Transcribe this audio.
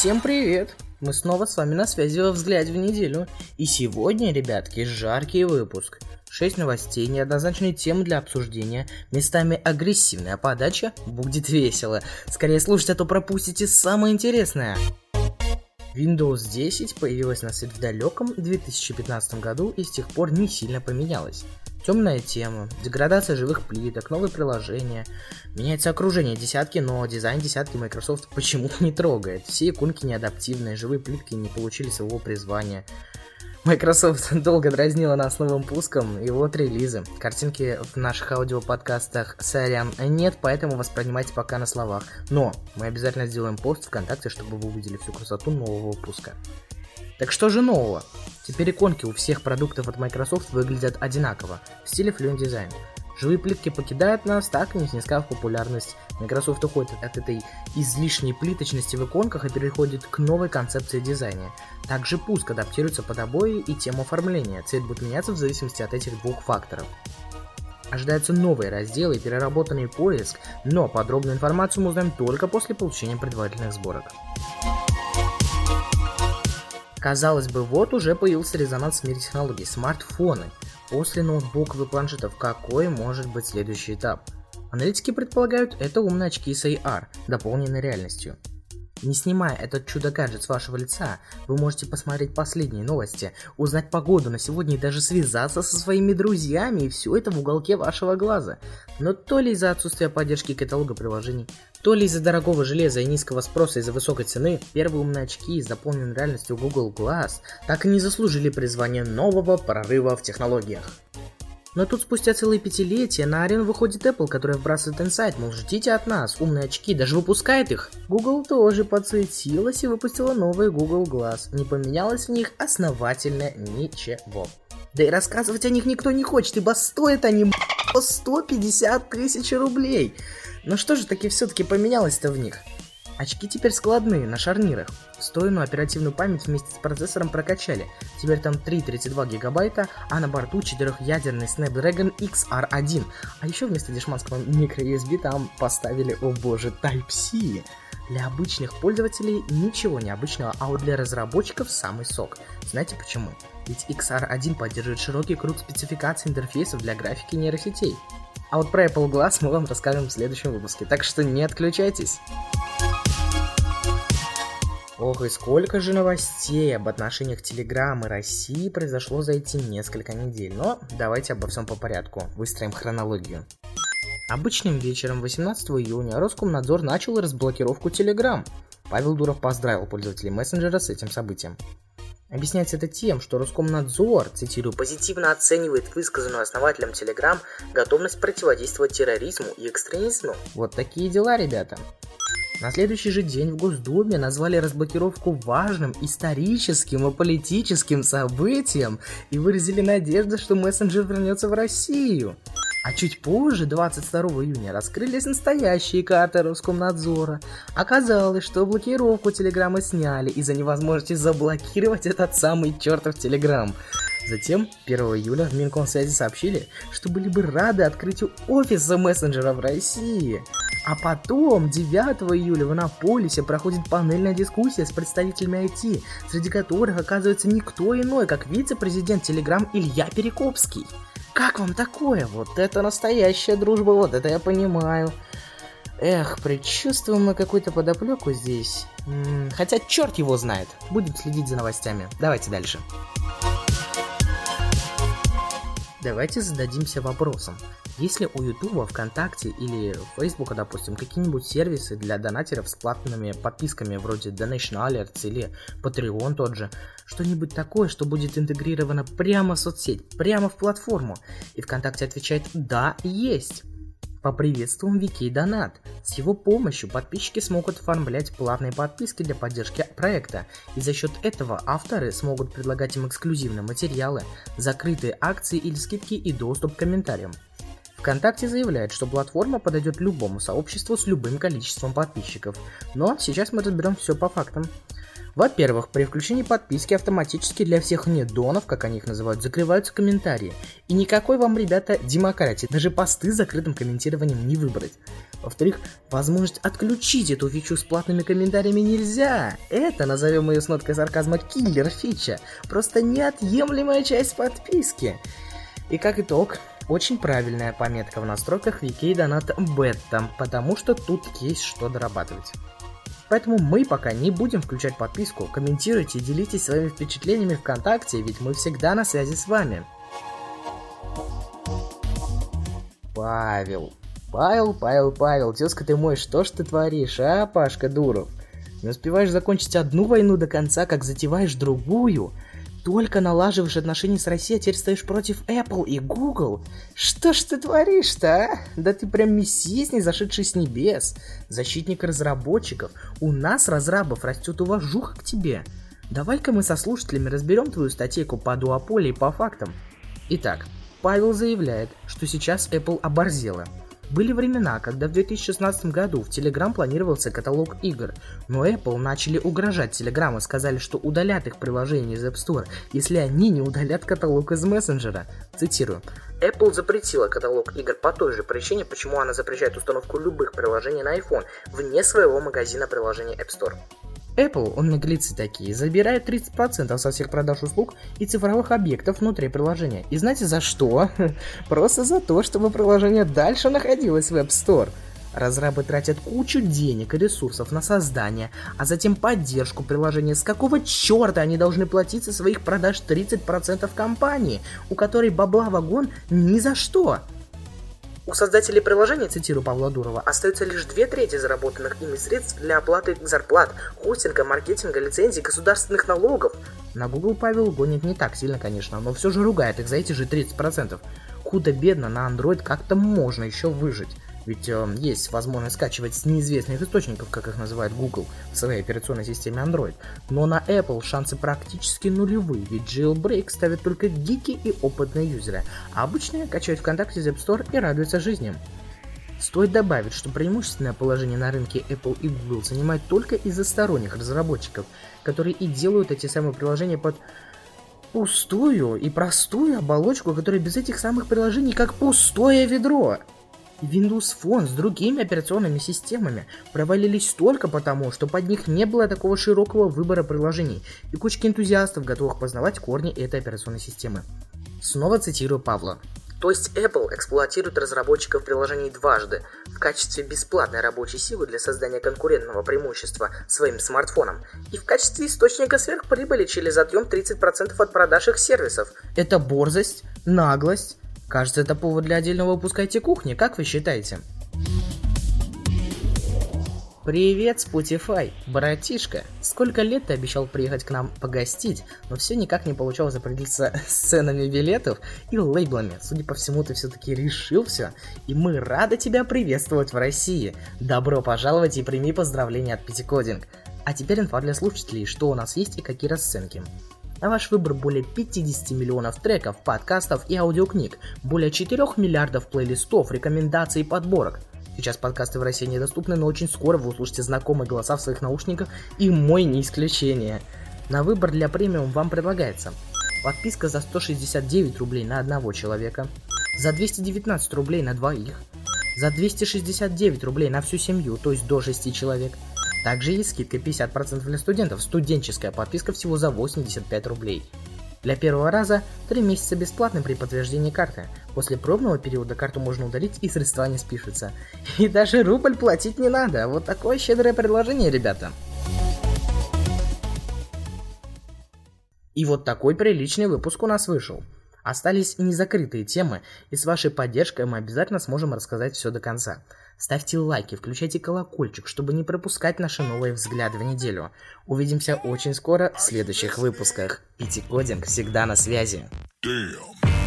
Всем привет! Мы снова с вами на связи во взгляде в неделю. И сегодня, ребятки, жаркий выпуск. 6 новостей, неоднозначные темы для обсуждения, местами агрессивная подача, будет весело. Скорее слушайте, а то пропустите самое интересное. Windows 10 появилась на свет в далеком 2015 году и с тех пор не сильно поменялась. Темная тема, деградация живых плиток, новые приложения. Меняется окружение десятки, но дизайн десятки Microsoft почему-то не трогает. Все иконки неадаптивные, живые плитки не получили своего призвания. Microsoft долго дразнила нас новым пуском, и вот релизы. Картинки в наших аудиоподкастах сорян нет, поэтому воспринимайте пока на словах. Но мы обязательно сделаем пост ВКонтакте, чтобы вы увидели всю красоту нового пуска. Так что же нового? Теперь иконки у всех продуктов от Microsoft выглядят одинаково, в стиле Fluent Design. Живые плитки покидают нас, так и не снискав популярность. Microsoft уходит от этой излишней плиточности в иконках и переходит к новой концепции дизайна. Также пуск адаптируется под обои и тему оформления. Цвет будет меняться в зависимости от этих двух факторов. Ожидаются новые разделы и переработанный поиск, но подробную информацию мы узнаем только после получения предварительных сборок. Казалось бы, вот уже появился резонанс в мире технологий – смартфоны. После ноутбуков и планшетов какой может быть следующий этап? Аналитики предполагают, это умные очки с AR, дополненной реальностью. Не снимая этот чудо-гаджет с вашего лица, вы можете посмотреть последние новости, узнать погоду на сегодня и даже связаться со своими друзьями, и все это в уголке вашего глаза. Но то ли из-за отсутствия поддержки каталога приложений, то ли из-за дорогого железа и низкого спроса из-за высокой цены, первые умные очки с дополненной реальностью Google Glass так и не заслужили призвания нового прорыва в технологиях. Но тут спустя целые пятилетия на арену выходит Apple, которая вбрасывает инсайт, мол, ждите от нас, умные очки, даже выпускает их. Google тоже подсуетилась и выпустила новые Google Glass. Не поменялось в них основательно ничего. Да и рассказывать о них никто не хочет, ибо стоят они по 150 тысяч рублей. Но что же таки все-таки поменялось-то в них? Очки теперь складные, на шарнирах. Встроенную оперативную память вместе с процессором прокачали. Теперь там 3,32 гигабайта, а на борту четырехъядерный Snapdragon XR1. А еще вместо дешманского microUSB там поставили, о боже, Type-C. Для обычных пользователей ничего необычного, а вот для разработчиков самый сок. Знаете почему? Ведь XR1 поддерживает широкий круг спецификаций интерфейсов для графики нейросетей. А вот про Apple Glass мы вам расскажем в следующем выпуске, так что не отключайтесь. Ох, и сколько же новостей об отношениях Телеграм и России произошло за эти несколько недель. Но давайте обо всем по порядку, выстроим хронологию. Обычным вечером 18 июня Роскомнадзор начал разблокировку Telegram. Павел Дуров поздравил пользователей мессенджера с этим событием. Объясняется это тем, что Роскомнадзор, цитирую, позитивно оценивает высказанную основателем Telegram готовность противодействовать терроризму и экстремизму. Вот такие дела, ребята. На следующий же день в Госдуме назвали разблокировку важным историческим и политическим событием и выразили надежду, что мессенджер вернется в Россию. А чуть позже, 22 июня, раскрылись настоящие карты Роскомнадзора. Оказалось, что блокировку Телеграма сняли из-за невозможности заблокировать этот самый чертов Телеграм. Затем, 1 июля, в Минкомсвязи сообщили, что были бы рады открытию офиса мессенджера в России. А потом, 9 июля в Анаполисе проходит панельная дискуссия с представителями IT, среди которых оказывается никто иной, как вице-президент Telegram Илья Перекопский. Как вам такое? Вот это настоящая дружба, вот это я понимаю. Эх, предчувствуем мы какую-то подоплеку здесь. М -м, хотя черт его знает. Будем следить за новостями. Давайте дальше. Давайте зададимся вопросом. Если у Ютуба, ВКонтакте или Фейсбука, допустим, какие-нибудь сервисы для донатеров с платными подписками вроде Donation Alerts или Patreon тот же, что-нибудь такое, что будет интегрировано прямо в соцсеть, прямо в платформу, и ВКонтакте отвечает «Да, есть». Поприветствуем Вики Донат. С его помощью подписчики смогут оформлять платные подписки для поддержки проекта, и за счет этого авторы смогут предлагать им эксклюзивные материалы, закрытые акции или скидки и доступ к комментариям. ВКонтакте заявляет, что платформа подойдет любому сообществу с любым количеством подписчиков, но сейчас мы разберем все по фактам. Во-первых, при включении подписки автоматически для всех недонов, как они их называют, закрываются комментарии. И никакой вам, ребята, демократии, даже посты с закрытым комментированием не выбрать. Во-вторых, возможность отключить эту фичу с платными комментариями нельзя. Это, назовем ее с ноткой сарказма, киллер фича. Просто неотъемлемая часть подписки. И как итог, очень правильная пометка в настройках VK Donat Beta, потому что тут есть что дорабатывать. Поэтому мы пока не будем включать подписку, комментируйте и делитесь своими впечатлениями ВКонтакте, ведь мы всегда на связи с вами. Павел. Павел, Павел, Павел, тезка ты мой, что ж ты творишь, а, Пашка Дуров? Не успеваешь закончить одну войну до конца, как затеваешь другую – только налаживаешь отношения с Россией, а теперь стоишь против Apple и Google. Что ж ты творишь-то, а? Да ты прям мессия, не зашедший с небес. Защитник разработчиков. У нас, разрабов, растет уважуха к тебе. Давай-ка мы со слушателями разберем твою статейку по дуополе и по фактам. Итак, Павел заявляет, что сейчас Apple оборзела. Были времена, когда в 2016 году в Telegram планировался каталог игр, но Apple начали угрожать Telegram и сказали, что удалят их приложение из App Store, если они не удалят каталог из мессенджера. Цитирую. Apple запретила каталог игр по той же причине, почему она запрещает установку любых приложений на iPhone вне своего магазина приложений App Store. Apple, он наглецы такие, забирает 30% со всех продаж услуг и цифровых объектов внутри приложения. И знаете за что? Просто за то, чтобы приложение дальше находилось в App Store. Разрабы тратят кучу денег и ресурсов на создание, а затем поддержку приложения. С какого черта они должны платить со своих продаж 30% компании, у которой бабла вагон ни за что? У создателей приложения, цитирую Павла Дурова, остается лишь две трети заработанных ими средств для оплаты зарплат, хостинга, маркетинга, лицензий, государственных налогов. На Google Павел гонит не так сильно, конечно, но все же ругает их за эти же 30%. Худо-бедно на Android как-то можно еще выжить. Ведь э, есть возможность скачивать с неизвестных источников, как их называет Google, в своей операционной системе Android. Но на Apple шансы практически нулевые, ведь jailbreak ставят только гики и опытные юзеры, а обычные качают ВКонтакте из App Store и радуются жизни. Стоит добавить, что преимущественное положение на рынке Apple и Google занимает только из-за сторонних разработчиков, которые и делают эти самые приложения под пустую и простую оболочку, которая без этих самых приложений как пустое ведро. Windows Phone с другими операционными системами провалились только потому, что под них не было такого широкого выбора приложений и кучки энтузиастов, готовых познавать корни этой операционной системы. Снова цитирую Павла. То есть Apple эксплуатирует разработчиков приложений дважды в качестве бесплатной рабочей силы для создания конкурентного преимущества своим смартфонам и в качестве источника сверхприбыли через отъем 30% от продаж их сервисов. Это борзость, наглость, Кажется, это повод для отдельного выпуска IT-кухни, как вы считаете? Привет, Spotify, братишка. Сколько лет ты обещал приехать к нам погостить, но все никак не получалось определиться с ценами билетов и лейблами. Судя по всему, ты все-таки решил все, и мы рады тебя приветствовать в России. Добро пожаловать и прими поздравления от Пятикодинг. А теперь инфа для слушателей, что у нас есть и какие расценки. На ваш выбор более 50 миллионов треков, подкастов и аудиокниг, более 4 миллиардов плейлистов, рекомендаций и подборок. Сейчас подкасты в России недоступны, но очень скоро вы услышите знакомые голоса в своих наушниках, и мой не исключение. На выбор для премиум вам предлагается подписка за 169 рублей на одного человека, за 219 рублей на двоих, за 269 рублей на всю семью, то есть до 6 человек – также есть скидка 50% для студентов, студенческая подписка всего за 85 рублей. Для первого раза 3 месяца бесплатно при подтверждении карты. После пробного периода карту можно удалить и средства не спишутся. И даже рубль платить не надо. Вот такое щедрое предложение, ребята. И вот такой приличный выпуск у нас вышел. Остались незакрытые темы, и с вашей поддержкой мы обязательно сможем рассказать все до конца. Ставьте лайки, включайте колокольчик, чтобы не пропускать наши новые взгляды в неделю. Увидимся очень скоро в следующих выпусках. Питикодинг всегда на связи. Damn.